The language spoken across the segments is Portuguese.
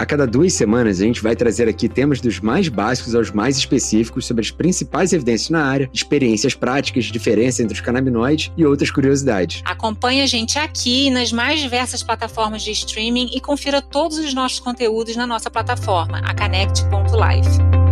A cada duas semanas, a gente vai trazer aqui temas dos mais básicos aos mais específicos sobre as principais evidências na área, experiências práticas, diferença entre os canabinoides e outras curiosidades. Acompanhe a gente aqui nas mais diversas plataformas de streaming e confira todos os nossos conteúdos na nossa plataforma, a Connect.life.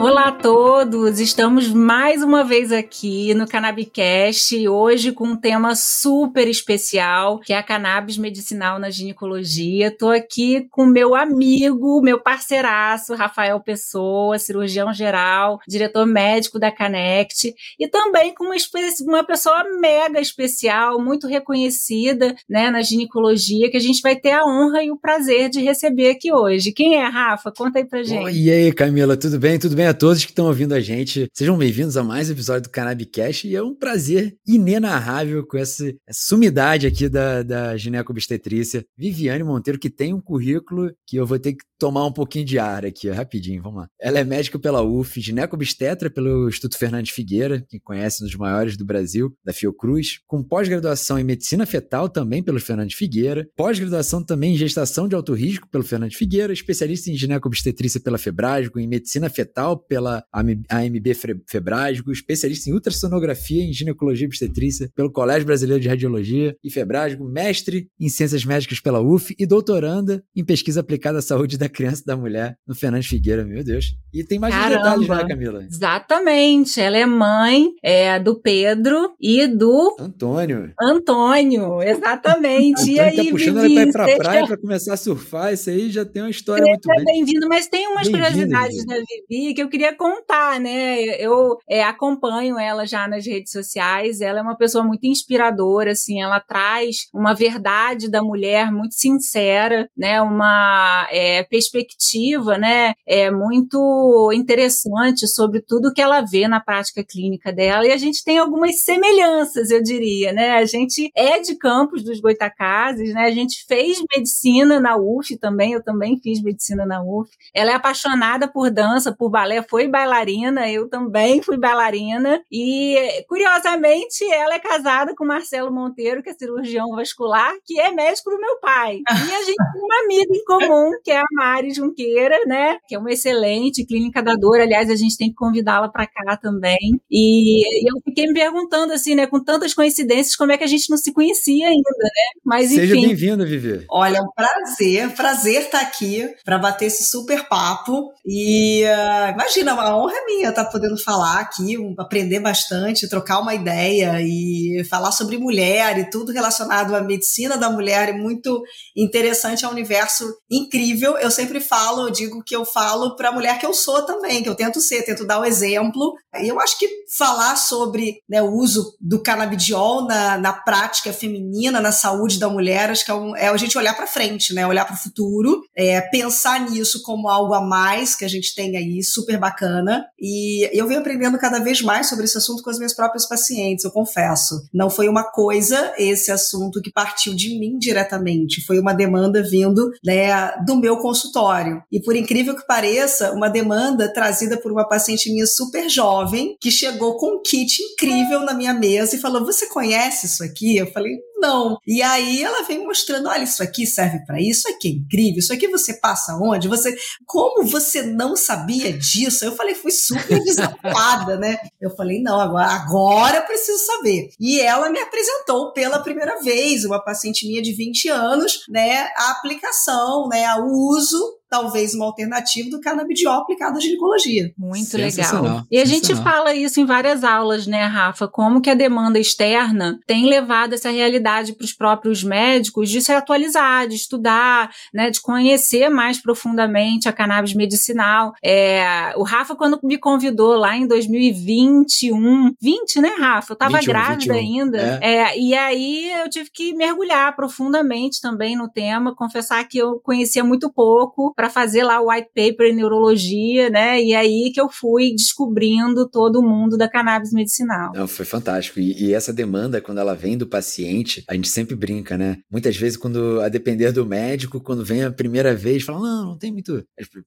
Olá a todos! Estamos mais uma vez aqui no Cannabicast, hoje com um tema super especial, que é a cannabis medicinal na ginecologia. Estou aqui com meu amigo, meu parceiraço, Rafael Pessoa, cirurgião geral, diretor médico da Connect, e também com uma, uma pessoa mega especial, muito reconhecida né, na ginecologia, que a gente vai ter a honra e o prazer de receber aqui hoje. Quem é, Rafa? Conta aí pra gente. Oh, e aí, Camila, tudo bem? Tudo bem? A todos que estão ouvindo a gente. Sejam bem-vindos a mais um episódio do Cannabicast e é um prazer inenarrável com essa, sumidade aqui da, da gineco-obstetrícia, Viviane Monteiro, que tem um currículo que eu vou ter que tomar um pouquinho de ar aqui, rapidinho, vamos lá. Ela é médica pela UF, gineco-obstetra pelo Instituto Fernandes Figueira, que conhece um dos maiores do Brasil, da Fiocruz, com pós-graduação em medicina fetal também pelo Fernandes Figueira, pós-graduação também em gestação de alto risco pelo Fernandes Figueira, especialista em gineco-obstetrícia pela Febrasgo, em medicina fetal pela AMB Febrasgo, especialista em ultrassonografia em ginecologia e obstetrícia pelo Colégio Brasileiro de Radiologia e Febrasgo, mestre em ciências médicas pela UF e doutoranda em pesquisa aplicada à saúde da criança e da mulher no Fernandes Figueira, meu Deus. E tem mais detalhes, né, Camila? Exatamente. Ela é mãe é, do Pedro e do Antônio. Antônio, exatamente. Antônio e aí, tá puxando Vivi, ela pra ir pra praia pra começar a surfar, isso aí já tem uma história muito bem. bem-vindo, mas tem umas curiosidades da Vivi que eu queria contar, né? Eu é, acompanho ela já nas redes sociais. Ela é uma pessoa muito inspiradora, assim. Ela traz uma verdade da mulher muito sincera, né? Uma é, perspectiva, né? É muito interessante sobre tudo que ela vê na prática clínica dela. E a gente tem algumas semelhanças, eu diria, né? A gente é de Campos dos Goitacazes, né? A gente fez medicina na UF também. Eu também fiz medicina na UF. Ela é apaixonada por dança, por balé, foi bailarina, eu também fui bailarina. E, curiosamente, ela é casada com Marcelo Monteiro, que é cirurgião vascular, que é médico do meu pai. E a gente tem uma amiga em comum, que é a Mari Junqueira, né? Que é uma excelente clínica da dor. Aliás, a gente tem que convidá-la para cá também. E, e, eu fiquei me perguntando, assim, né? Com tantas coincidências, como é que a gente não se conhecia ainda, né? Mas, enfim. Seja bem-vinda, Vivi. Olha, é um prazer, prazer estar aqui para bater esse super papo. E uh, imagina, a honra é minha estar tá podendo falar aqui, aprender bastante, trocar uma ideia e falar sobre mulher e tudo relacionado à medicina da mulher é muito interessante, é um universo incrível. Eu sempre falo, eu digo que eu falo para a mulher que eu sou também, que eu tento ser, tento dar o exemplo. E eu acho que falar sobre né, o uso do canabidiol na, na prática feminina, na saúde da mulher, acho que é, um, é a gente olhar para frente, né? Olhar para o futuro, é, pensar nisso como algo a mais que a gente tem aí, super bacana. E eu venho aprendendo cada vez mais sobre esse assunto com as minhas próprias pacientes, eu confesso. Não foi uma coisa, esse assunto, que partiu de mim diretamente. Foi uma demanda vindo né, do meu consultório. E por incrível que pareça, uma demanda trazida por uma paciente minha super jovem, que chegou com um kit incrível na minha mesa e falou: Você conhece isso aqui? Eu falei: Não. E aí ela vem mostrando: Olha, isso aqui serve para isso, isso aqui é incrível, isso aqui você passa onde? Você. Como você não sabia disso? Eu falei: Fui super desafiada, né? Eu falei, não, agora, agora eu preciso saber. E ela me apresentou pela primeira vez, uma paciente minha de 20 anos, né, a aplicação, né, o uso talvez uma alternativa do canabidiol aplicado à ginecologia. Muito legal. E a gente fala isso em várias aulas, né, Rafa? Como que a demanda externa tem levado essa realidade para os próprios médicos de se atualizar, de estudar, né, de conhecer mais profundamente a cannabis medicinal. É, o Rafa, quando me convidou lá em 2021, 20, né, Rafa? Eu estava grávida 21. ainda. É. É, e aí eu tive que mergulhar profundamente também no tema, confessar que eu conhecia muito pouco, para fazer lá o white paper em neurologia, né? E aí que eu fui descobrindo todo o mundo da cannabis medicinal. Não, foi fantástico. E, e essa demanda, quando ela vem do paciente, a gente sempre brinca, né? Muitas vezes, quando a depender do médico, quando vem a primeira vez, fala, não, não tem muito.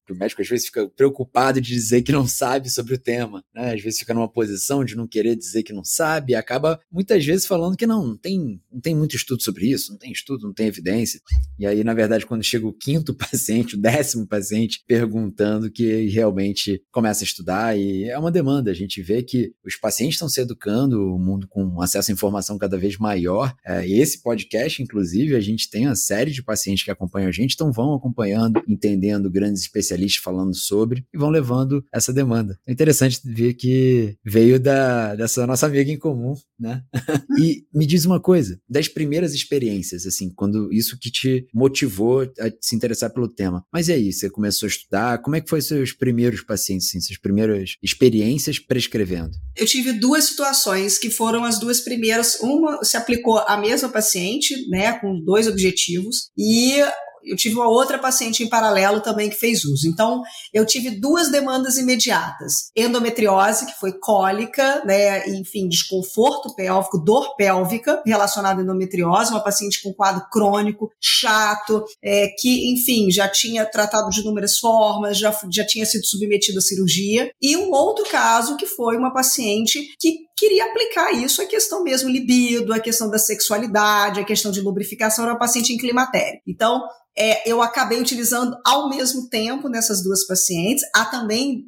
O médico às vezes fica preocupado de dizer que não sabe sobre o tema, né? Às vezes fica numa posição de não querer dizer que não sabe, e acaba muitas vezes falando que não, não tem, não tem muito estudo sobre isso, não tem estudo, não tem evidência. E aí, na verdade, quando chega o quinto paciente, o décimo paciente, perguntando que realmente começa a estudar, e é uma demanda. A gente vê que os pacientes estão se educando, o mundo com acesso à informação cada vez maior. É, esse podcast, inclusive, a gente tem uma série de pacientes que acompanham a gente, então vão acompanhando, entendendo grandes especialistas falando sobre e vão levando essa demanda. É interessante ver que veio da, dessa nossa amiga em comum, né? e me diz uma coisa, das primeiras experiências, assim, quando isso que te motivou a se interessar pelo tema. Mas aí, você começou a estudar? Como é que foi seus primeiros pacientes, assim, suas primeiras experiências prescrevendo? Eu tive duas situações que foram as duas primeiras. Uma se aplicou à mesma paciente, né, com dois objetivos, e eu tive uma outra paciente em paralelo também que fez uso. Então, eu tive duas demandas imediatas: endometriose, que foi cólica, né, enfim, desconforto pélvico, dor pélvica relacionada à endometriose, uma paciente com quadro crônico, chato, é, que, enfim, já tinha tratado de inúmeras formas, já, já tinha sido submetida à cirurgia. E um outro caso que foi uma paciente que queria aplicar isso à questão mesmo libido, à questão da sexualidade, à questão de lubrificação, era uma paciente em climatério. Então, é, eu acabei utilizando ao mesmo tempo nessas duas pacientes. Há também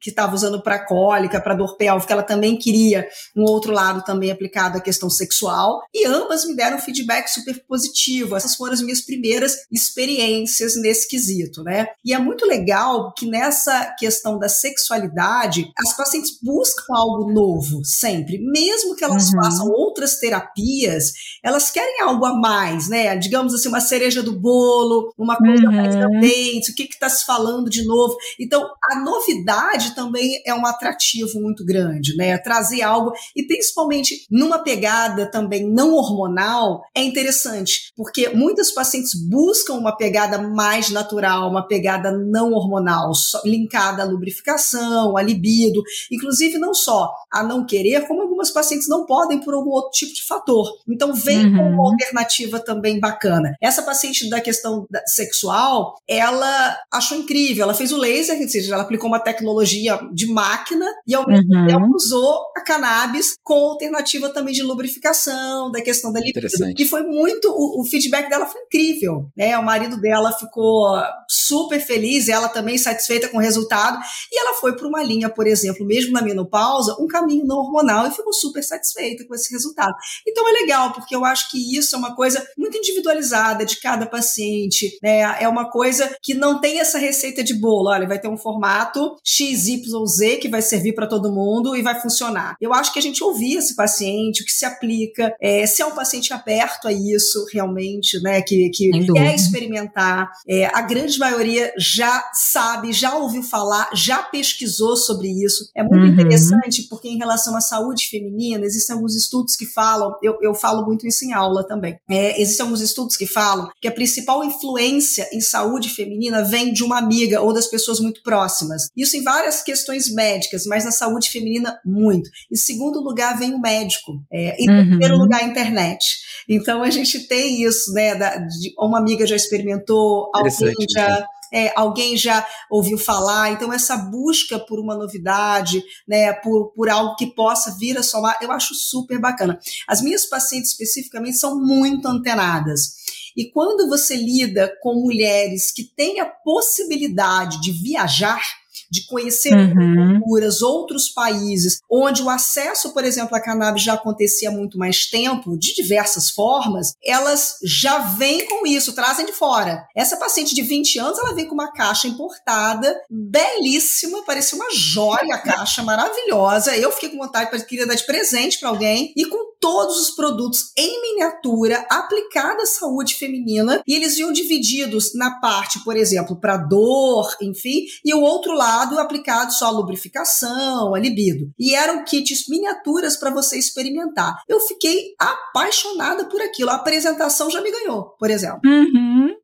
que estava usando para cólica, para dor pélvica, ela também queria um outro lado também aplicado à questão sexual. E ambas me deram feedback super positivo. Essas foram as minhas primeiras experiências nesse quesito, né? E é muito legal que nessa questão da sexualidade, as pacientes buscam algo novo sempre, mesmo que elas uhum. façam outras terapias, elas querem algo a mais, né? Digamos assim, uma cereja do bolo uma coisa uhum. mais update, o que está se falando de novo. Então, a novidade também é um atrativo muito grande, né? Trazer algo, e principalmente numa pegada também não hormonal, é interessante, porque muitas pacientes buscam uma pegada mais natural, uma pegada não hormonal, linkada à lubrificação, à libido, inclusive não só a não querer, como algumas pacientes não podem por algum outro tipo de fator. Então, vem uhum. com uma alternativa também bacana. Essa paciente da questão questão sexual, ela achou incrível. Ela fez o laser, ou seja, ela aplicou uma tecnologia de máquina e ao mesmo uhum. tempo usou a cannabis com alternativa também de lubrificação, da questão da libido. E foi muito, o, o, feedback dela foi incrível, né? O marido dela ficou super feliz, ela também satisfeita com o resultado, e ela foi para uma linha, por exemplo, mesmo na menopausa, um caminho não hormonal e ficou super satisfeita com esse resultado. Então é legal, porque eu acho que isso é uma coisa muito individualizada de cada paciente né? É uma coisa que não tem essa receita de bolo. Olha, vai ter um formato XYZ que vai servir para todo mundo e vai funcionar. Eu acho que a gente ouvir esse paciente, o que se aplica, é, se é um paciente aberto a isso realmente, né? Que, que quer experimentar. É, a grande maioria já sabe, já ouviu falar, já pesquisou sobre isso. É muito uhum. interessante porque em relação à saúde feminina, existem alguns estudos que falam, eu, eu falo muito isso em aula também. É, existem alguns estudos que falam que a principal influência em saúde feminina vem de uma amiga ou das pessoas muito próximas. Isso em várias questões médicas, mas na saúde feminina, muito. Em segundo lugar, vem o médico. É, em uhum. terceiro lugar, a internet. Então, a gente tem isso, né? Da, de, uma amiga já experimentou, alguém já é, alguém já ouviu falar. Então, essa busca por uma novidade, né, por, por algo que possa vir a somar, eu acho super bacana. As minhas pacientes especificamente são muito antenadas. E quando você lida com mulheres que têm a possibilidade de viajar, de conhecer uhum. culturas, outros países, onde o acesso, por exemplo, à cannabis já acontecia há muito mais tempo, de diversas formas, elas já vêm com isso, trazem de fora. Essa paciente de 20 anos, ela vem com uma caixa importada, belíssima, parecia uma joia a caixa, maravilhosa. Eu fiquei com vontade, queria dar de presente para alguém, e com todos os produtos em miniatura aplicada à saúde feminina, e eles iam divididos na parte, por exemplo, para dor, enfim, e o outro lado aplicado só a lubrificação, a libido. E eram kits miniaturas para você experimentar. Eu fiquei apaixonada por aquilo. A apresentação já me ganhou, por exemplo. Uhum.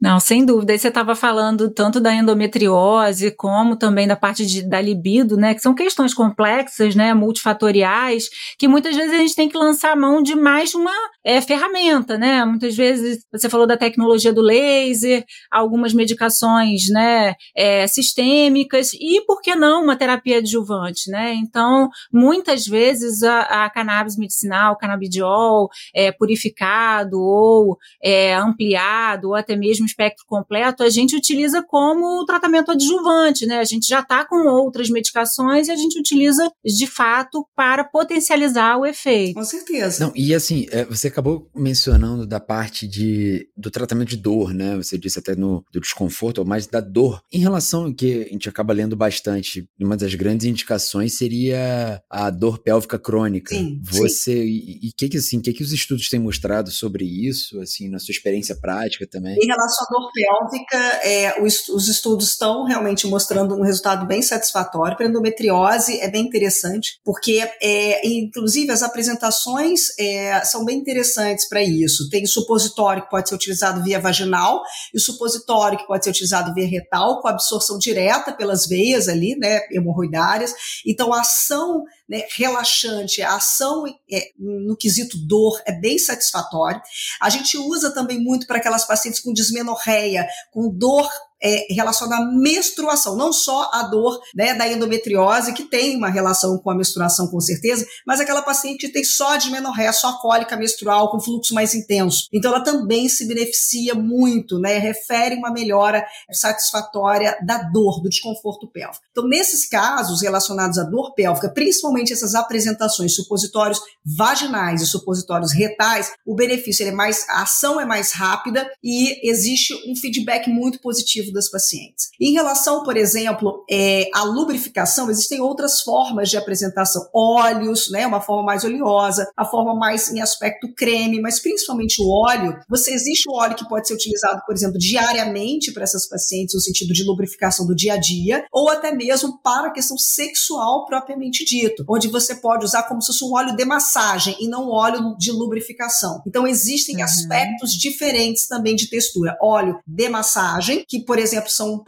Não, sem dúvida. Aí você estava falando tanto da endometriose como também da parte de, da libido, né? Que são questões complexas, né? Multifatoriais, que muitas vezes a gente tem que lançar a mão de mais uma é, ferramenta, né? Muitas vezes você falou da tecnologia do laser, algumas medicações, né? É, sistêmicas e, por que não, uma terapia adjuvante, né? Então, muitas vezes a, a cannabis medicinal, canabidiol, é, purificado ou é, ampliado ou até mesmo espectro completo, a gente utiliza como tratamento adjuvante, né? A gente já está com outras medicações e a gente utiliza de fato para potencializar o efeito. Com certeza. Não, e assim, é, você acabou mencionando da parte de, do tratamento de dor, né? Você disse até no do desconforto, mas da dor. Em relação ao que a gente acaba lendo bastante, uma das grandes indicações seria a dor pélvica crônica. Sim, você sim. e o que que assim, que que os estudos têm mostrado sobre isso, assim, na sua experiência prática também? Em relação à dor pélvica, é, os, os, estudos estão realmente mostrando um resultado bem satisfatório. Para endometriose é bem interessante, porque, é, inclusive, as apresentações é, são bem interessantes para isso. Tem supositório que pode ser utilizado via vaginal e o supositório que pode ser utilizado via retal, com absorção direta pelas veias ali, né, hemorroidárias. Então, a ação né, relaxante, a ação é, no quesito dor é bem satisfatória. A gente usa também muito para aquelas pacientes com dismenorreia, com dor é, relacionada à menstruação, não só a dor né, da endometriose, que tem uma relação com a menstruação com certeza, mas aquela paciente tem só dismenorreia, só cólica menstrual, com fluxo mais intenso. Então ela também se beneficia muito, né, refere uma melhora satisfatória da dor, do desconforto pélvico. Então nesses casos relacionados à dor pélvica, principalmente essas apresentações supositórios vaginais e supositórios retais, o benefício é mais, a ação é mais rápida e existe um feedback muito positivo das pacientes. Em relação, por exemplo, é, à lubrificação, existem outras formas de apresentação. Óleos, né, uma forma mais oleosa, a forma mais em aspecto creme, mas principalmente o óleo. Você existe o óleo que pode ser utilizado, por exemplo, diariamente para essas pacientes, no sentido de lubrificação do dia a dia, ou até mesmo para a questão sexual propriamente dito, onde você pode usar como se fosse um óleo de massagem e não óleo de lubrificação. Então existem uhum. aspectos diferentes também de textura. Óleo de massagem, que por exemplo, são,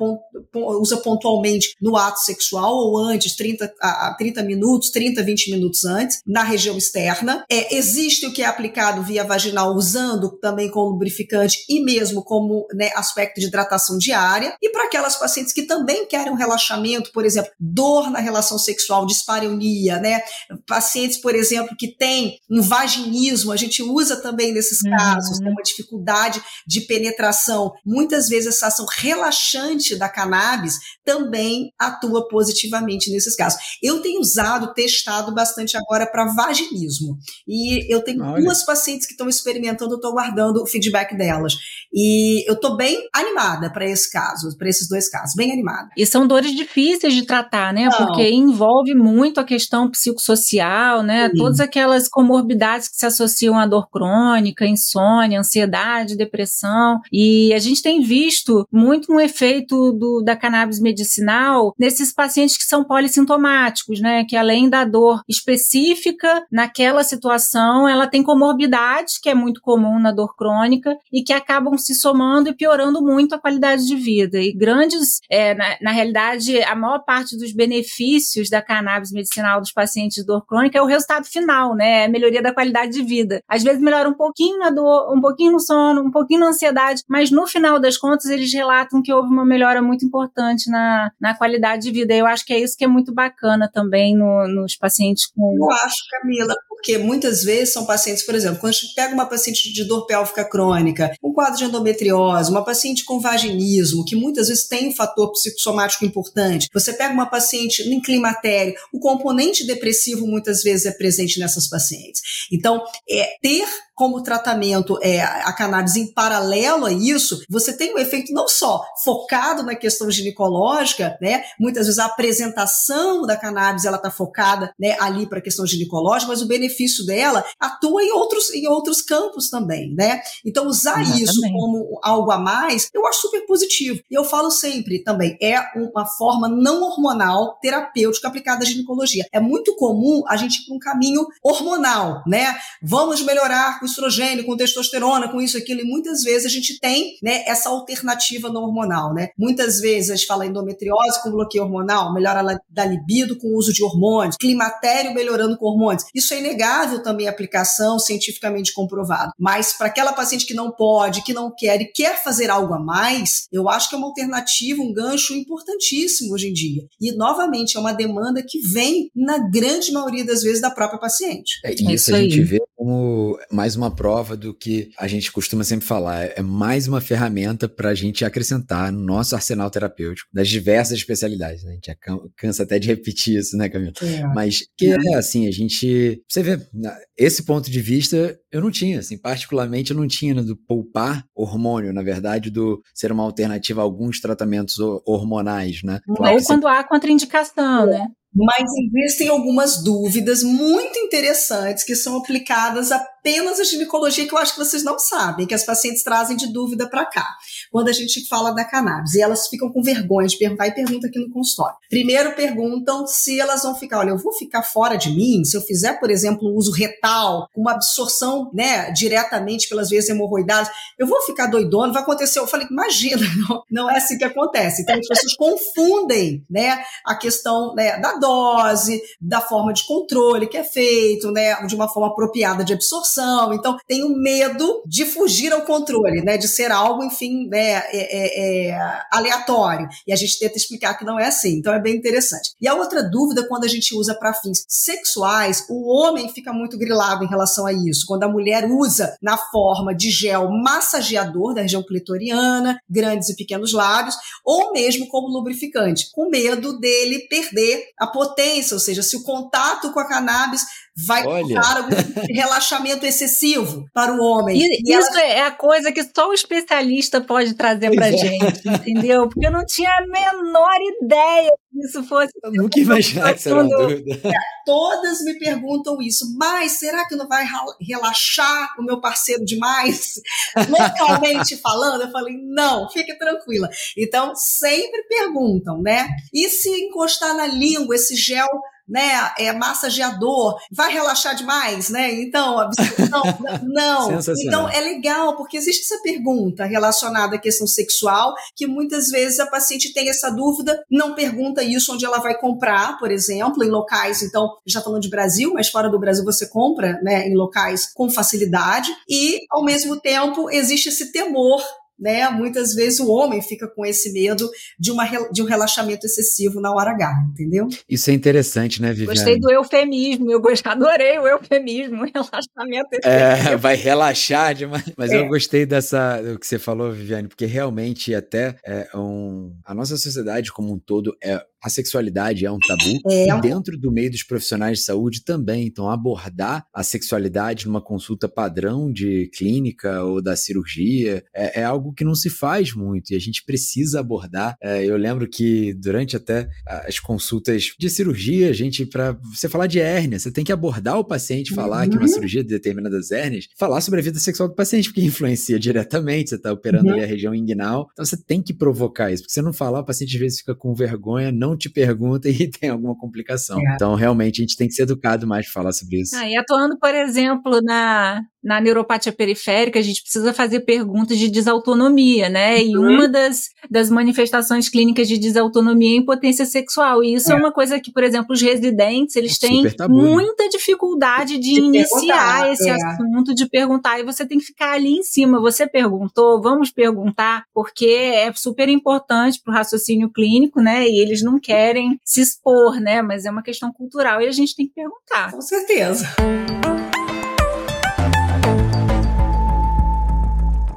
usa pontualmente no ato sexual ou antes, 30, a 30 minutos, 30, 20 minutos antes, na região externa. É, existe o que é aplicado via vaginal, usando também como lubrificante e mesmo como né, aspecto de hidratação diária. E para aquelas pacientes que também querem um relaxamento, por exemplo, dor na relação sexual, dispareunia, né? Pacientes, por exemplo, que têm um vaginismo, a gente usa também nesses uhum. casos, né, uma dificuldade de penetração. Muitas vezes essa ação relaxante da cannabis também atua positivamente nesses casos. Eu tenho usado, testado bastante agora para vaginismo. E eu tenho Olha. duas pacientes que estão experimentando, eu estou aguardando o feedback delas. E eu estou bem animada para esse caso, para esses dois casos, bem animada. E são dores difíceis de tratar, né? Não. Porque envolve muito a questão psicossocial, né? Sim. Todas aquelas comorbidades que se associam à dor crônica, insônia, ansiedade, depressão. E a gente tem visto muito um efeito do, da cannabis medicinal nesses pacientes que são polissintomáticos, né? Que além da dor específica naquela situação, ela tem comorbidades, que é muito comum na dor crônica, e que acabam se somando e piorando muito a qualidade de vida. E grandes, é, na, na realidade, a maior parte dos benefícios da cannabis medicinal dos pacientes de dor crônica é o resultado final, né? É a melhoria da qualidade de vida. Às vezes melhora um pouquinho na dor, um pouquinho no sono, um pouquinho na ansiedade, mas no final das contas eles relatam que houve uma melhora muito importante na, na qualidade de vida. Eu acho que é isso que é muito bacana também no, nos pacientes com. Eu acho, Camila, porque muitas vezes são pacientes, por exemplo, quando a gente pega uma paciente de dor pélvica crônica, um quadro de endometriose, uma paciente com vaginismo, que muitas vezes tem um fator psicossomático importante, você pega uma paciente em climatério, o componente depressivo muitas vezes é presente nessas pacientes. Então, é ter como tratamento é, a cannabis em paralelo a isso, você tem um efeito não só focado na questão ginecológica, né? Muitas vezes a apresentação da cannabis ela está focada né, ali para a questão ginecológica, mas o benefício dela atua em outros, em outros campos também, né? Então, usar isso como algo a mais, eu acho super positivo. E eu falo sempre também, é uma forma não hormonal terapêutica aplicada à ginecologia. É muito comum a gente ir para um caminho hormonal, né? Vamos melhorar com estrogênio, com testosterona, com isso, aquilo, e muitas vezes a gente tem né, essa alternativa não hormonal, né? Muitas vezes a gente fala endometriose com bloqueio hormonal, melhora da libido com o uso de hormônios, climatério melhorando com hormônios. Isso é inegável também a aplicação, cientificamente comprovado. Mas para aquela paciente que não pode, que não quer e quer fazer algo a mais, eu acho que é uma alternativa, um gancho importantíssimo hoje em dia. E, novamente, é uma demanda que vem, na grande maioria das vezes, da própria paciente. É, isso, isso a gente vê como mais uma prova do que a gente costuma sempre falar. É mais uma ferramenta para a gente acrescentar no nosso arsenal terapêutico das diversas especialidades. Né? A gente cansa até de repetir isso, né, Camila? É. Mas que é assim, a gente. Você vê, esse ponto de vista eu não tinha, assim, particularmente eu não tinha né, do poupar hormônio, na verdade, do ser uma alternativa a alguns tratamentos hormonais, né? Claro Ou quando você... há contraindicação, né? Mas existem algumas dúvidas muito interessantes que são aplicadas apenas à ginecologia que eu acho que vocês não sabem, que as pacientes trazem de dúvida para cá, quando a gente fala da cannabis. E elas ficam com vergonha de perguntar e perguntam aqui no consultório. Primeiro perguntam se elas vão ficar, olha, eu vou ficar fora de mim se eu fizer, por exemplo, uso retal, uma absorção, né, diretamente pelas veias hemorroidárias, eu vou ficar doidona, vai acontecer. Eu falei, imagina, não, não é assim que acontece. Então as pessoas confundem, né, a questão né, da dose, da forma de controle que é feito, né, de uma forma apropriada de absorção. Então, tem o medo de fugir ao controle, né, de ser algo, enfim, né, é, é, é, aleatório. E a gente tenta explicar que não é assim. Então, é bem interessante. E a outra dúvida, quando a gente usa para fins sexuais, o homem fica muito grilado em relação a isso. Quando a mulher usa na forma de gel massageador da região clitoriana, grandes e pequenos lábios, ou mesmo como lubrificante, com medo dele perder a potência, ou seja, se o contato com a cannabis vai causar um relaxamento excessivo para o homem. E, e isso ela... é a coisa que só o especialista pode trazer para é. gente, entendeu? Porque eu não tinha a menor ideia que isso fosse. Eu nunca imaginava que isso era uma dúvida. Todas me perguntam isso, mas será que não vai relaxar o meu parceiro demais? Localmente falando, eu falei, não, fique tranquila. Então, sempre perguntam, né? E se encostar na língua esse gel né, é massageador, vai relaxar demais, né? Então, não, não. Então é legal porque existe essa pergunta relacionada à questão sexual que muitas vezes a paciente tem essa dúvida, não pergunta isso onde ela vai comprar, por exemplo, em locais, então, já falando de Brasil, mas fora do Brasil você compra, né, em locais com facilidade e ao mesmo tempo existe esse temor né? Muitas vezes o homem fica com esse medo de, uma, de um relaxamento excessivo na hora H, entendeu? Isso é interessante, né, Viviane? Gostei do eufemismo, eu adorei o eufemismo, relaxamento é, excessivo. É, vai relaxar demais. Mas é. eu gostei dessa, do que você falou, Viviane, porque realmente até é um, a nossa sociedade como um todo é a sexualidade é um tabu é. e dentro do meio dos profissionais de saúde também. Então, abordar a sexualidade numa consulta padrão de clínica ou da cirurgia é, é algo que não se faz muito e a gente precisa abordar. É, eu lembro que durante até as consultas de cirurgia, a gente, para você falar de hérnia, você tem que abordar o paciente, falar uhum. que uma cirurgia de determinadas hérnias, falar sobre a vida sexual do paciente, porque influencia diretamente, você está operando uhum. ali a região inguinal. Então, você tem que provocar isso, porque se não falar, o paciente às vezes fica com vergonha, não não te pergunta e tem alguma complicação. É. Então, realmente, a gente tem que ser educado mais para falar sobre isso. Ah, e atuando, por exemplo, na, na neuropatia periférica, a gente precisa fazer perguntas de desautonomia, né? Uhum. E uma das, das manifestações clínicas de desautonomia é impotência sexual. E isso é, é uma coisa que, por exemplo, os residentes, eles é têm tabu, né? muita né? dificuldade de, de iniciar esse é. assunto, de perguntar. E você tem que ficar ali em cima. Você perguntou, vamos perguntar, porque é super importante para o raciocínio clínico, né? E eles não querem se expor, né? Mas é uma questão cultural e a gente tem que perguntar. Com certeza.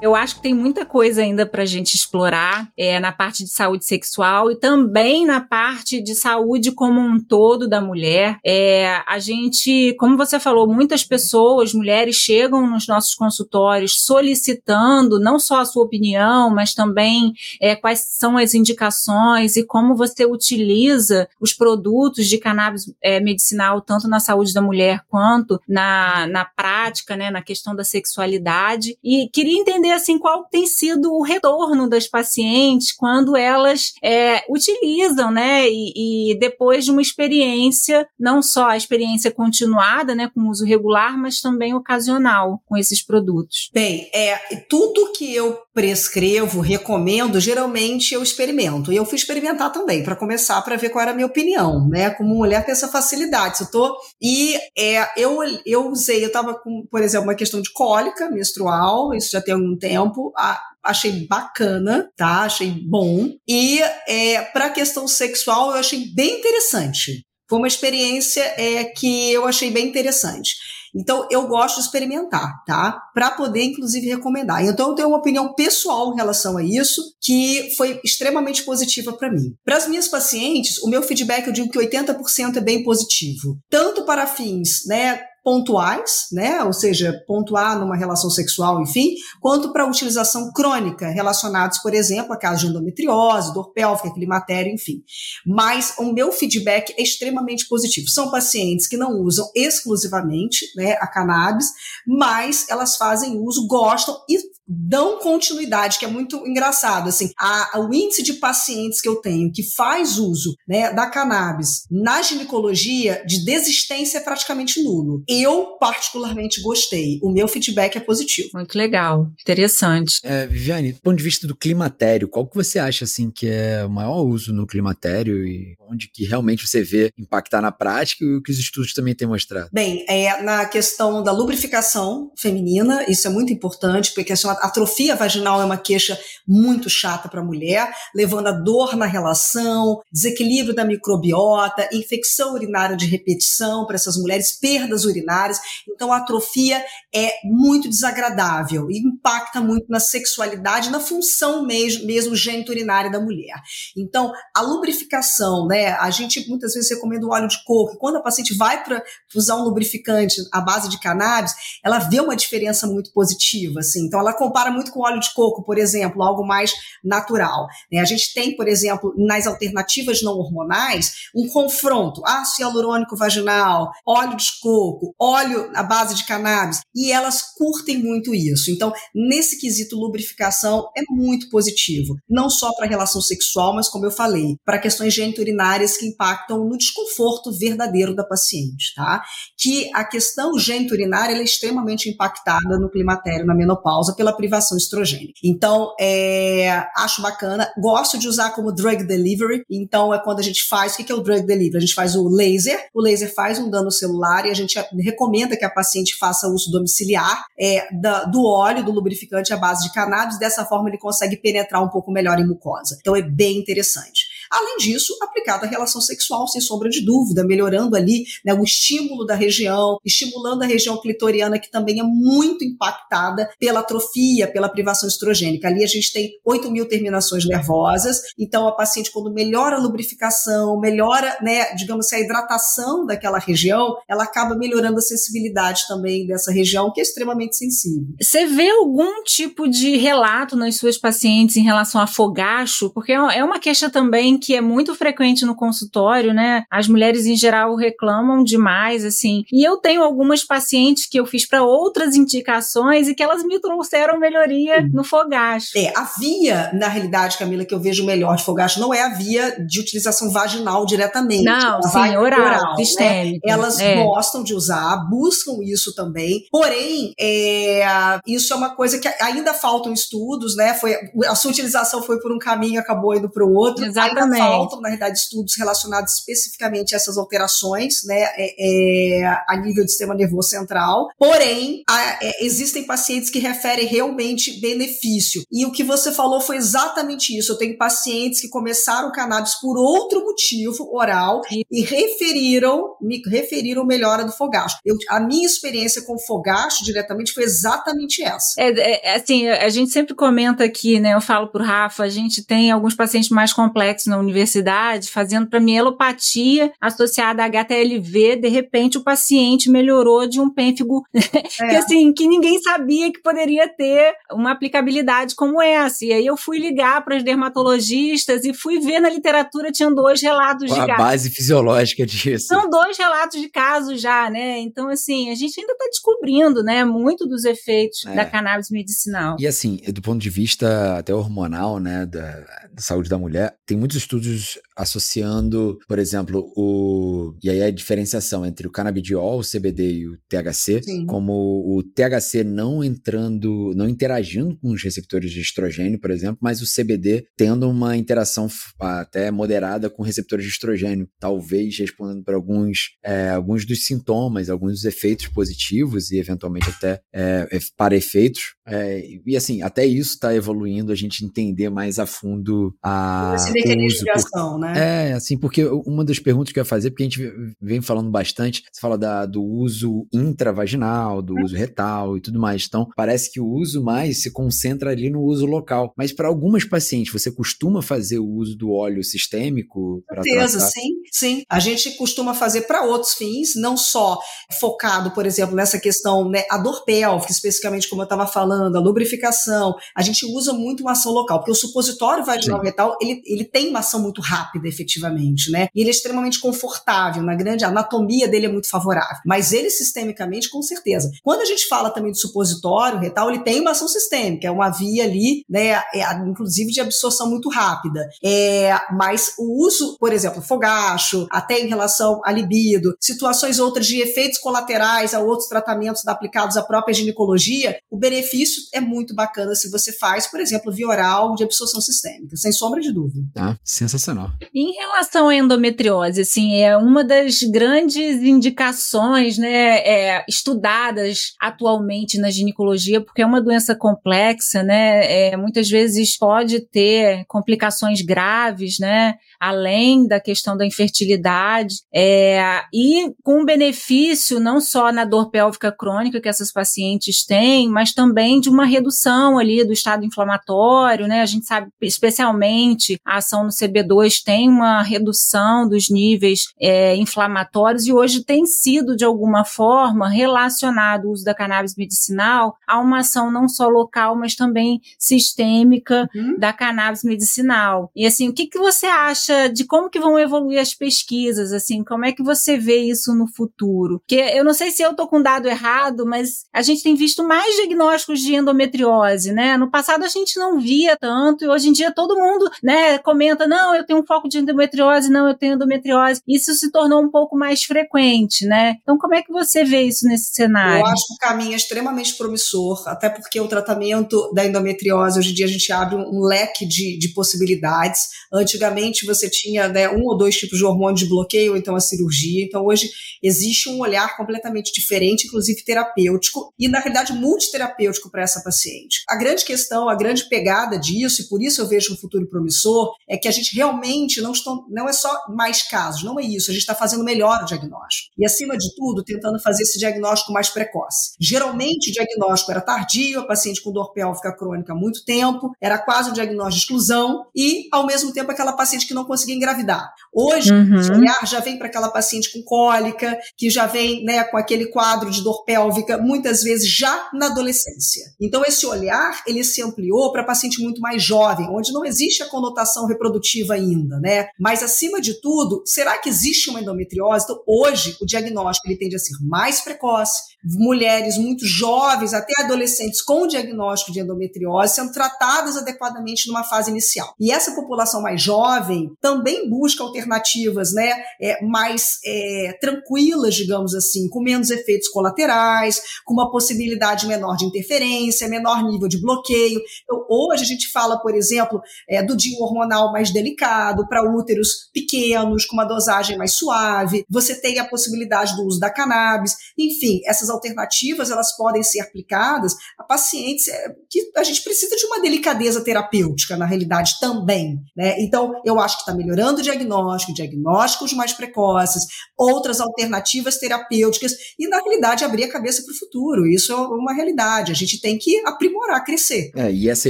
Eu acho que tem muita coisa ainda para a gente explorar é, na parte de saúde sexual e também na parte de saúde como um todo da mulher. É, a gente, como você falou, muitas pessoas, mulheres, chegam nos nossos consultórios solicitando não só a sua opinião, mas também é, quais são as indicações e como você utiliza os produtos de cannabis é, medicinal, tanto na saúde da mulher quanto na, na prática, né, na questão da sexualidade. E queria entender assim qual tem sido o retorno das pacientes quando elas é, utilizam, né? E, e, depois de uma experiência, não só a experiência continuada, né, com uso regular, mas também ocasional com esses produtos. Bem, é tudo que eu prescrevo, recomendo, geralmente eu experimento. E eu fui experimentar também para começar para ver qual era a minha opinião, né? Como mulher tem essa facilidade. Eu tô e é, eu eu usei, eu tava com, por exemplo, uma questão de cólica menstrual, isso já tem algum tempo. A, achei bacana, tá? Achei bom. E é, para a questão sexual, eu achei bem interessante. Foi uma experiência é, que eu achei bem interessante. Então, eu gosto de experimentar, tá? Para poder, inclusive, recomendar. Então, eu tenho uma opinião pessoal em relação a isso, que foi extremamente positiva para mim. Para as minhas pacientes, o meu feedback, eu digo que 80% é bem positivo. Tanto para fins, né? Pontuais, né, ou seja, pontuar numa relação sexual, enfim, quanto para utilização crônica, relacionados, por exemplo, a casos de endometriose, dor pélvica, climatério, enfim. Mas o meu feedback é extremamente positivo. São pacientes que não usam exclusivamente né, a cannabis, mas elas fazem uso, gostam e dão continuidade, que é muito engraçado. Assim, a, o índice de pacientes que eu tenho que faz uso né, da cannabis na ginecologia de desistência é praticamente nulo. Eu, particularmente, gostei. O meu feedback é positivo. Muito legal, interessante. É, Viviane, do ponto de vista do climatério, qual que você acha assim que é o maior uso no climatério e onde que realmente você vê impactar na prática e o que os estudos também têm mostrado? Bem, é, na questão da lubrificação feminina, isso é muito importante, porque a atrofia vaginal é uma queixa muito chata para a mulher, levando a dor na relação, desequilíbrio da microbiota, infecção urinária de repetição para essas mulheres, perdas urinárias. Então, a atrofia é muito desagradável e impacta muito na sexualidade, na função mesmo, mesmo geniturinária da mulher. Então, a lubrificação, né? A gente muitas vezes recomenda o óleo de coco. Quando a paciente vai para usar um lubrificante à base de cannabis, ela vê uma diferença muito positiva, assim. Então, ela compara muito com óleo de coco, por exemplo, algo mais natural. Né? A gente tem, por exemplo, nas alternativas não hormonais, um confronto, ácido hialurônico vaginal, óleo de coco, óleo à base de cannabis, e elas curtem muito isso. Então, nesse quesito lubrificação é muito positivo, não só para a relação sexual, mas como eu falei, para questões geniturinárias que impactam no desconforto verdadeiro da paciente, tá? Que a questão geniturinária é extremamente impactada no climatério, na menopausa, pela privação estrogênica. Então, é, acho bacana. Gosto de usar como drug delivery. Então, é quando a gente faz. O que é o drug delivery? A gente faz o laser. O laser faz um dano celular e a gente recomenda que a paciente faça uso domiciliar é, da, do óleo, do lubrificante à base de cannabis. Dessa forma, ele consegue penetrar um pouco melhor em mucosa. Então, é bem interessante. Além disso, aplicado à relação sexual, sem sombra de dúvida, melhorando ali né, o estímulo da região, estimulando a região clitoriana, que também é muito impactada pela atrofia, pela privação estrogênica. Ali a gente tem 8 mil terminações nervosas, então a paciente, quando melhora a lubrificação, melhora, né, digamos assim, a hidratação daquela região, ela acaba melhorando a sensibilidade também dessa região, que é extremamente sensível. Você vê algum tipo de relato nas suas pacientes em relação a fogacho? Porque é uma queixa também que é muito frequente no consultório, né? As mulheres em geral reclamam demais, assim. E eu tenho algumas pacientes que eu fiz para outras indicações e que elas me trouxeram melhoria no fogacho. É, a via, na realidade, Camila, que eu vejo melhor de fogacho não é a via de utilização vaginal diretamente. Não, sim, oral, oral Né? Elas é. gostam de usar, buscam isso também. Porém, é, isso é uma coisa que ainda faltam estudos, né? Foi, a sua utilização foi por um caminho, acabou indo para o outro. Exatamente. Ainda faltam, na realidade, estudos relacionados especificamente a essas alterações, né? É, é a nível do sistema nervoso central. Porém, a, é, existem pacientes que referem realmente benefício. E o que você falou foi exatamente isso. Eu tenho pacientes que começaram o cannabis por outro motivo oral e, referiram, me referiram melhora do fogacho. Eu, a minha experiência com fogacho diretamente foi exatamente essa. É, é, assim, a gente sempre comenta aqui, né? Eu falo pro Rafa, a gente tem alguns pacientes mais complexos na universidade fazendo para mielopatia associada a HTLV, de repente o paciente melhorou de um pênfigo é. que assim, que ninguém sabia que poderia ter uma aplicabilidade como essa. E aí eu fui ligar para os dermatologistas e fui ver na literatura tinham dois relatos Qual de a base fisiológica disso. São dois relatos de casos já, né? Então assim, a gente ainda está descobrindo, né, muito dos efeitos é. da cannabis medicinal. E assim, do ponto de vista até hormonal, né, da, da saúde da mulher, tem muitos estudos associando, por exemplo, o e aí a diferenciação entre o canabidiol, o CBD e o THC, Sim. como o THC não entrando, não interagindo com os receptores de estrogênio, por exemplo, mas o CBD tendo uma interação até moderada com receptores de estrogênio, talvez respondendo para alguns, é, alguns dos sintomas, alguns dos efeitos positivos e eventualmente até é, para efeitos. É, e assim, até isso está evoluindo, a gente entender mais a fundo a. Esse mecanismo de ação, né? É, assim, porque uma das perguntas que eu ia fazer, porque a gente vem falando bastante, você fala da, do uso intravaginal, do uso retal e tudo mais. Então, parece que o uso mais se concentra ali no uso local. Mas para algumas pacientes, você costuma fazer o uso do óleo sistêmico? Com certeza, tratar? sim, sim. A gente costuma fazer para outros fins, não só focado, por exemplo, nessa questão, né, a dor pélvica, especificamente como eu estava falando, a lubrificação. A gente usa muito uma ação local, porque o supositório vaginal retal, ele, ele tem uma ação muito rápida, efetivamente, né? E ele é extremamente confortável, na grande anatomia dele é muito favorável. Mas ele sistemicamente, com certeza. Quando a gente fala também de supositório retal, ele tem uma ação sistêmica, é uma via ali, né, é, inclusive de absorção muito rápida. É, mas o uso, por exemplo, fogacho, até em relação à libido, situações outras de efeitos colaterais a outros tratamentos aplicados à própria ginecologia, o benefício é muito bacana se você faz, por exemplo, via oral de absorção sistêmica, sem sombra de dúvida. Ah, sensacional. Em relação à endometriose, assim, é uma das grandes indicações, né, é, estudadas atualmente na ginecologia, porque é uma doença complexa, né, é, muitas vezes pode ter complicações graves, né, além da questão da infertilidade, é, e com benefício não só na dor pélvica crônica que essas pacientes têm, mas também de uma redução ali do estado inflamatório, né, a gente sabe especialmente a ação no CB2 tem uma redução dos níveis é, inflamatórios e hoje tem sido, de alguma forma, relacionado o uso da cannabis medicinal a uma ação não só local, mas também sistêmica uhum. da cannabis medicinal. E assim, o que, que você acha de como que vão evoluir as pesquisas? Assim, como é que você vê isso no futuro? Porque eu não sei se eu tô com dado errado, mas a gente tem visto mais diagnósticos de endometriose, né? No passado a gente não via tanto e hoje em dia todo mundo, né, comenta, não, eu tenho um foco de endometriose, não, eu tenho endometriose. Isso se tornou um pouco mais frequente, né? Então, como é que você vê isso nesse cenário? Eu acho que o caminho é extremamente promissor, até porque o tratamento da endometriose, hoje em dia a gente abre um leque de, de possibilidades. Antigamente você tinha né, um ou dois tipos de hormônio de bloqueio, então a cirurgia. Então, hoje existe um olhar completamente diferente, inclusive terapêutico, e na realidade multiterapêutico para essa paciente. A grande questão, a grande pegada disso, e por isso eu vejo um futuro promissor, é que a gente realmente não, estão, não é só mais casos, não é isso, a gente está fazendo melhor o diagnóstico. E, acima de tudo, tentando fazer esse diagnóstico mais precoce. Geralmente, o diagnóstico era tardio, a paciente com dor pélvica crônica há muito tempo, era quase um diagnóstico de exclusão, e, ao mesmo tempo, aquela paciente que não conseguia engravidar. Hoje, uhum. o olhar já vem para aquela paciente com cólica, que já vem né, com aquele quadro de dor pélvica, muitas vezes já na adolescência. Então, esse olhar, ele se ampliou para paciente muito mais jovem, onde não existe a conotação reprodutiva ainda, né? Mas, acima de tudo, será que existe uma endometriose? Então, hoje, o diagnóstico ele tende a ser mais precoce, mulheres muito jovens, até adolescentes com diagnóstico de endometriose, sendo tratadas adequadamente numa fase inicial. E essa população mais jovem também busca alternativas né, é, mais é, tranquilas, digamos assim, com menos efeitos colaterais, com uma possibilidade menor de interferência, menor nível de bloqueio. Então, hoje a gente fala, por exemplo, é, do dia hormonal mais delicado para úteros pequenos, com uma dosagem mais suave. Você tem a possibilidade do uso da cannabis. Enfim, essas alternativas elas podem ser aplicadas a pacientes é, que a gente precisa de uma delicadeza terapêutica, na realidade, também. Né? Então, eu acho que está melhorando o diagnóstico, diagnósticos mais precoces, outras alternativas terapêuticas e, na realidade, abrir a cabeça para o futuro. Isso é uma realidade. A gente tem que aprimorar, crescer. É, e essa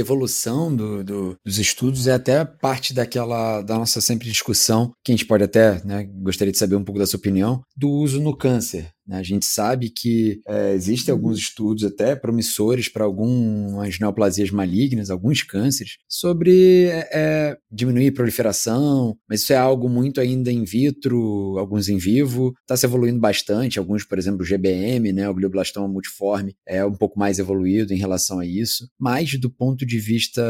evolução do, do, dos estudos é até parte daquela da nossa sempre discussão, que a gente pode até, né, gostaria de saber um pouco da sua opinião, do uso no câncer. Né? A gente sabe que é, existem uhum. alguns estudos até promissores para algumas neoplasias malignas, alguns cânceres, sobre é, é, diminuir a proliferação, mas isso é algo muito ainda in vitro, alguns em vivo, está se evoluindo bastante, alguns, por exemplo, o GBM, né, o glioblastoma multiforme, é um pouco mais evoluído em relação a isso, mas do ponto de vista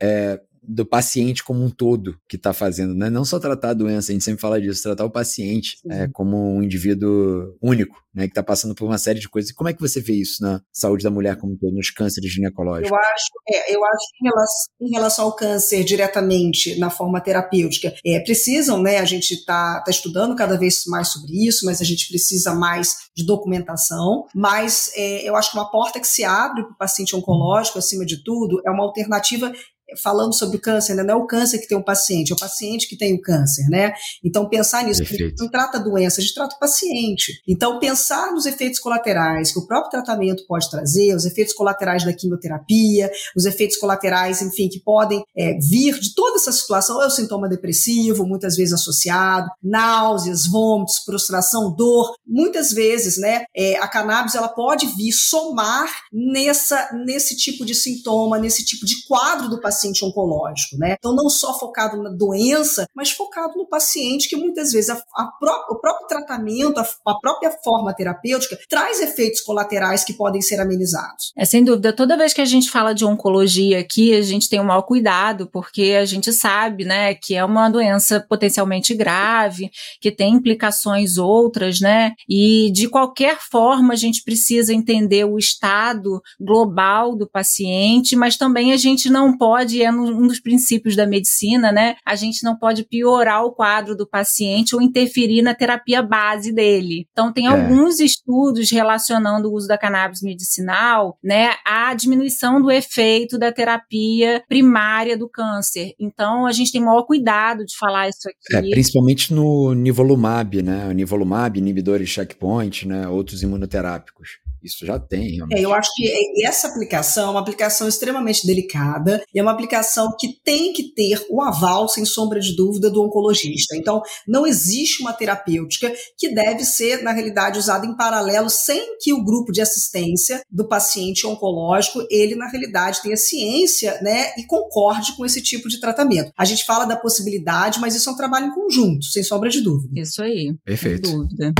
é, do paciente como um todo que está fazendo, né? Não só tratar a doença, a gente sempre fala disso, tratar o paciente é, como um indivíduo único, né? Que está passando por uma série de coisas. E como é que você vê isso na saúde da mulher como um todo, nos cânceres ginecológicos? Eu acho, é, eu acho que em relação, em relação, ao câncer diretamente na forma terapêutica, é, precisam, né? A gente está tá estudando cada vez mais sobre isso, mas a gente precisa mais de documentação. Mas é, eu acho que uma porta que se abre para o paciente oncológico, acima de tudo, é uma alternativa falando sobre câncer, né? não é o câncer que tem um paciente, é o paciente que tem o câncer, né? Então, pensar nisso, Perfeito. a gente não trata a doença, a gente trata o paciente. Então, pensar nos efeitos colaterais que o próprio tratamento pode trazer, os efeitos colaterais da quimioterapia, os efeitos colaterais, enfim, que podem é, vir de toda essa situação, é o sintoma depressivo, muitas vezes associado, náuseas, vômitos, prostração, dor, muitas vezes, né, é, a cannabis, ela pode vir somar nessa, nesse tipo de sintoma, nesse tipo de quadro do paciente, paciente oncológico, né? Então, não só focado na doença, mas focado no paciente, que muitas vezes a, a pró o próprio tratamento, a, a, própria forma terapêutica, traz efeitos colaterais que podem ser amenizados. É sem dúvida. Toda vez que a gente fala de oncologia aqui, a gente tem um maior cuidado, porque a gente sabe, né, que é uma doença potencialmente grave, que tem implicações outras, né? E de qualquer forma, a gente precisa entender o estado global do paciente, mas também a gente não pode pode, é um dos princípios da medicina, né? A gente não pode piorar o quadro do paciente ou interferir na terapia base dele. Então, tem é. alguns estudos relacionando o uso da cannabis medicinal, né, à diminuição do efeito da terapia primária do câncer. Então, a gente tem maior cuidado de falar isso aqui. É, principalmente no nivolumab, né? O nivolumab, inibidores checkpoint, né? Outros imunoterápicos. Isso já tem. É, eu acho que essa aplicação é uma aplicação extremamente delicada e é uma aplicação que tem que ter o aval, sem sombra de dúvida, do oncologista. Então, não existe uma terapêutica que deve ser, na realidade, usada em paralelo sem que o grupo de assistência do paciente oncológico, ele, na realidade, tenha ciência né, e concorde com esse tipo de tratamento. A gente fala da possibilidade, mas isso é um trabalho em conjunto, sem sombra de dúvida. Isso aí. Perfeito. Sem dúvida.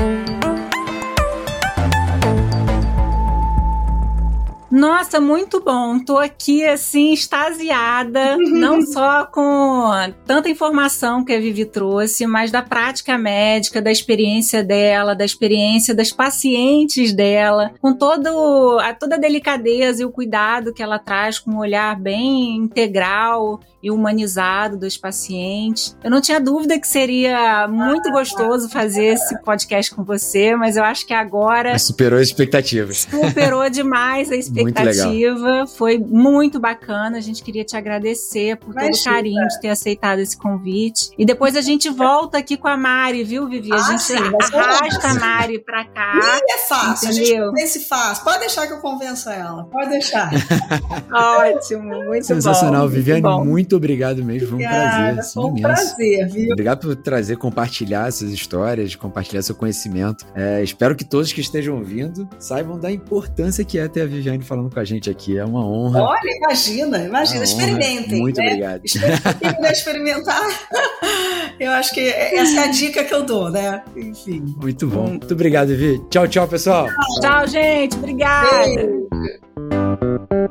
Nossa, muito bom. Tô aqui assim extasiada, não só com tanta informação que a Vivi trouxe, mas da prática médica, da experiência dela, da experiência das pacientes dela, com todo a toda a delicadeza e o cuidado que ela traz com um olhar bem integral e humanizado dos pacientes. Eu não tinha dúvida que seria muito gostoso fazer esse podcast com você, mas eu acho que agora mas superou as expectativas. Superou demais a expectativa expectativa. Foi muito bacana. A gente queria te agradecer por Imagina. todo o carinho de ter aceitado esse convite. E depois a gente volta aqui com a Mari, viu, Vivi? A ah, gente sim, arrasta a Mari pra cá. E é fácil, entendeu? a gente se faz. Pode deixar que eu convença ela. Pode deixar. Ótimo, muito Sensacional, bom. Viviane. Muito, muito obrigado mesmo. Foi um prazer. Foi um imenso. prazer, viu? Obrigado por trazer, compartilhar essas histórias, compartilhar seu conhecimento. É, espero que todos que estejam ouvindo saibam da importância que é ter a Viviane falando falando com a gente aqui. É uma honra. Olha, imagina, imagina. Experimentem. Muito né? obrigado. Quem experimentar, eu acho que essa é a dica que eu dou, né? Enfim. Muito bom. Muito obrigado, Vi. Tchau, tchau, pessoal. Tchau, gente. Obrigada. Beijo.